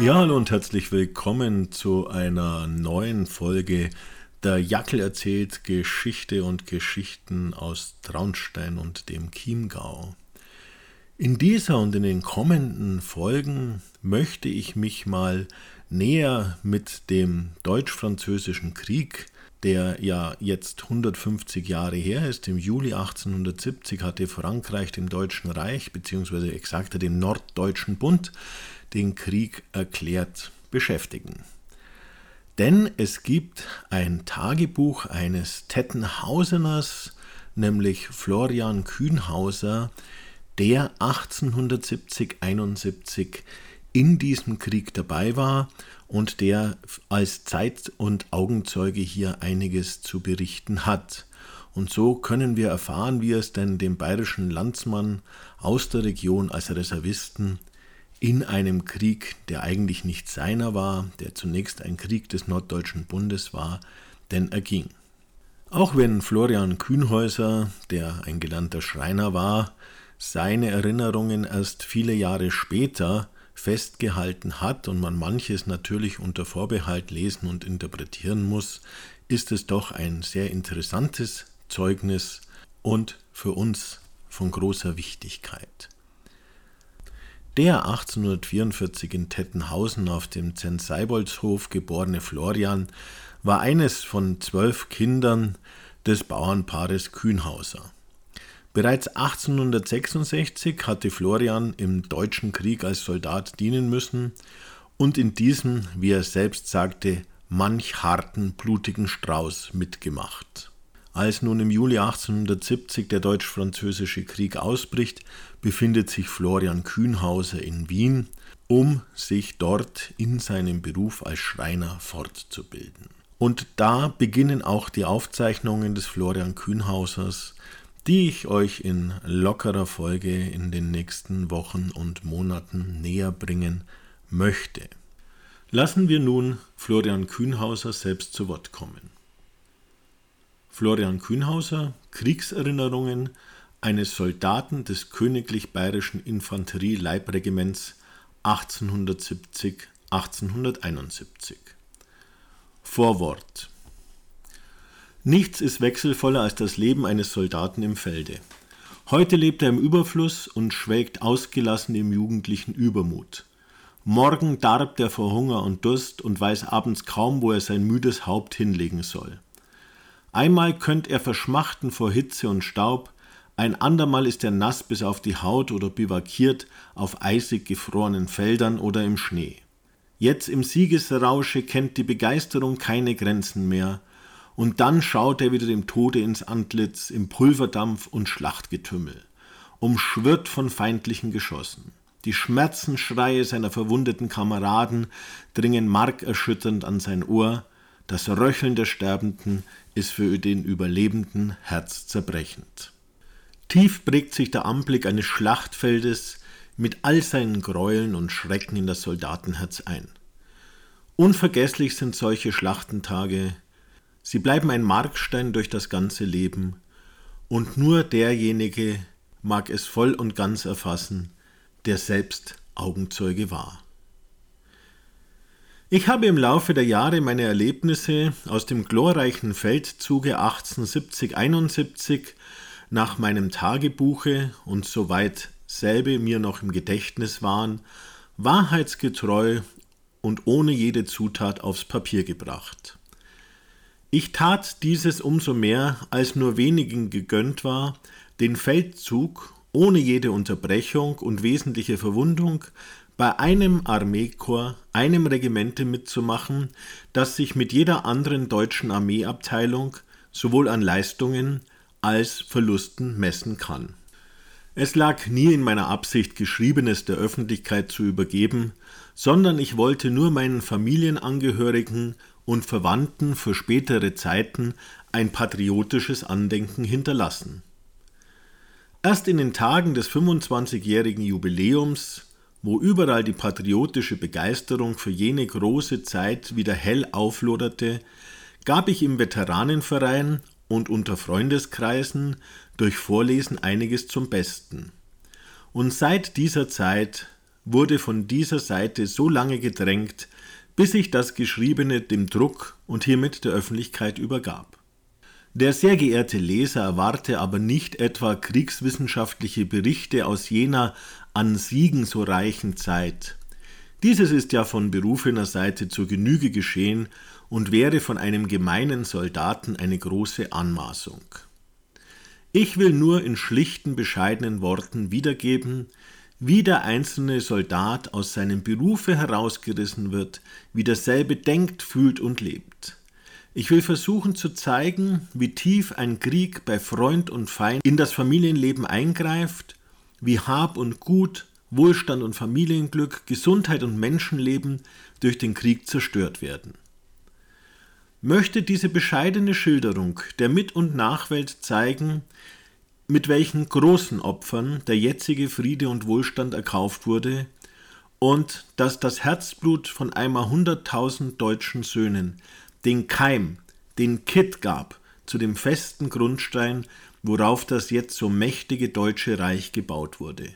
Ja, hallo und herzlich willkommen zu einer neuen Folge Der Jackel erzählt Geschichte und Geschichten aus Traunstein und dem Chiemgau. In dieser und in den kommenden Folgen möchte ich mich mal näher mit dem Deutsch-Französischen Krieg, der ja jetzt 150 Jahre her ist. Im Juli 1870 hatte Frankreich dem Deutschen Reich, beziehungsweise exakter dem Norddeutschen Bund, den Krieg erklärt beschäftigen. Denn es gibt ein Tagebuch eines Tettenhauseners, nämlich Florian Kühnhauser, der 1870-71 in diesem Krieg dabei war und der als Zeit- und Augenzeuge hier einiges zu berichten hat. Und so können wir erfahren, wie es denn dem bayerischen Landsmann aus der Region als Reservisten in einem Krieg, der eigentlich nicht seiner war, der zunächst ein Krieg des Norddeutschen Bundes war, denn erging. Auch wenn Florian Kühnhäuser, der ein gelernter Schreiner war, seine Erinnerungen erst viele Jahre später festgehalten hat und man manches natürlich unter Vorbehalt lesen und interpretieren muss, ist es doch ein sehr interessantes Zeugnis und für uns von großer Wichtigkeit. Der 1844 in Tettenhausen auf dem Zenseiboldshof geborene Florian war eines von zwölf Kindern des Bauernpaares Kühnhauser. Bereits 1866 hatte Florian im Deutschen Krieg als Soldat dienen müssen und in diesem, wie er selbst sagte, manch harten, blutigen Strauß mitgemacht. Als nun im Juli 1870 der Deutsch-Französische Krieg ausbricht, befindet sich Florian Kühnhauser in Wien, um sich dort in seinem Beruf als Schreiner fortzubilden. Und da beginnen auch die Aufzeichnungen des Florian Kühnhausers, die ich euch in lockerer Folge in den nächsten Wochen und Monaten näher bringen möchte. Lassen wir nun Florian Kühnhauser selbst zu Wort kommen. Florian Kühnhauser, Kriegserinnerungen eines Soldaten des Königlich Bayerischen Infanterie-Leibregiments 1870-1871. Vorwort Nichts ist wechselvoller als das Leben eines Soldaten im Felde. Heute lebt er im Überfluss und schwelgt ausgelassen im jugendlichen Übermut. Morgen darbt er vor Hunger und Durst und weiß abends kaum, wo er sein müdes Haupt hinlegen soll. Einmal könnt er verschmachten vor Hitze und Staub, ein andermal ist er nass bis auf die Haut oder bivakiert auf eisig gefrorenen Feldern oder im Schnee. Jetzt im Siegesrausche kennt die Begeisterung keine Grenzen mehr, und dann schaut er wieder dem Tode ins Antlitz im Pulverdampf und Schlachtgetümmel, umschwirrt von feindlichen Geschossen. Die Schmerzensschreie seiner verwundeten Kameraden dringen markerschütternd an sein Ohr, das Röcheln der Sterbenden ist für den Überlebenden herzzerbrechend. Tief prägt sich der Anblick eines Schlachtfeldes mit all seinen Gräueln und Schrecken in das Soldatenherz ein. Unvergesslich sind solche Schlachtentage, sie bleiben ein Markstein durch das ganze Leben, und nur derjenige mag es voll und ganz erfassen, der selbst Augenzeuge war. Ich habe im Laufe der Jahre meine Erlebnisse aus dem glorreichen Feldzuge 1870-71 nach meinem Tagebuche und soweit selbe mir noch im Gedächtnis waren, wahrheitsgetreu und ohne jede Zutat aufs Papier gebracht. Ich tat dieses umso mehr, als nur wenigen gegönnt war, den Feldzug ohne jede Unterbrechung und wesentliche Verwundung bei einem Armeekorps, einem Regimente mitzumachen, das sich mit jeder anderen deutschen Armeeabteilung sowohl an Leistungen als Verlusten messen kann. Es lag nie in meiner Absicht, Geschriebenes der Öffentlichkeit zu übergeben, sondern ich wollte nur meinen Familienangehörigen und Verwandten für spätere Zeiten ein patriotisches Andenken hinterlassen. Erst in den Tagen des 25-jährigen Jubiläums wo überall die patriotische Begeisterung für jene große Zeit wieder hell aufloderte, gab ich im Veteranenverein und unter Freundeskreisen durch Vorlesen einiges zum Besten. Und seit dieser Zeit wurde von dieser Seite so lange gedrängt, bis sich das Geschriebene dem Druck und hiermit der Öffentlichkeit übergab. Der sehr geehrte Leser erwarte aber nicht etwa kriegswissenschaftliche Berichte aus jener an Siegen so reichen Zeit. Dieses ist ja von berufener Seite zur Genüge geschehen und wäre von einem gemeinen Soldaten eine große Anmaßung. Ich will nur in schlichten, bescheidenen Worten wiedergeben, wie der einzelne Soldat aus seinem Berufe herausgerissen wird, wie derselbe denkt, fühlt und lebt. Ich will versuchen zu zeigen, wie tief ein Krieg bei Freund und Feind in das Familienleben eingreift, wie Hab und Gut, Wohlstand und Familienglück, Gesundheit und Menschenleben durch den Krieg zerstört werden. Möchte diese bescheidene Schilderung der Mit- und Nachwelt zeigen, mit welchen großen Opfern der jetzige Friede und Wohlstand erkauft wurde und dass das Herzblut von einmal hunderttausend deutschen Söhnen den Keim, den Kitt gab zu dem festen Grundstein, worauf das jetzt so mächtige deutsche Reich gebaut wurde.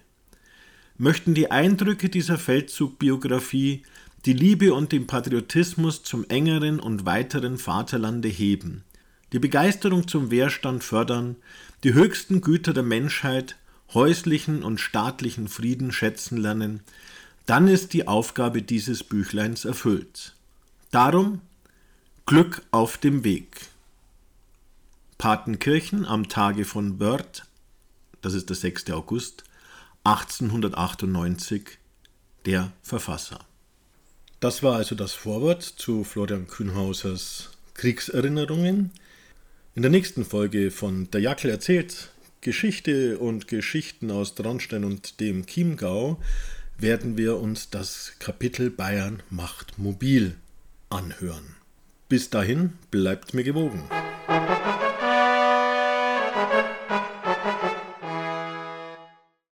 Möchten die Eindrücke dieser Feldzugbiografie die Liebe und den Patriotismus zum engeren und weiteren Vaterlande heben, die Begeisterung zum Wehrstand fördern, die höchsten Güter der Menschheit, häuslichen und staatlichen Frieden schätzen lernen, dann ist die Aufgabe dieses Büchleins erfüllt. Darum Glück auf dem Weg. Patenkirchen am Tage von Wörth, das ist der 6. August 1898, der Verfasser. Das war also das Vorwort zu Florian Kühnhausers Kriegserinnerungen. In der nächsten Folge von Der Jackel erzählt Geschichte und Geschichten aus Traunstein und dem Chiemgau werden wir uns das Kapitel Bayern macht mobil anhören. Bis dahin bleibt mir gewogen.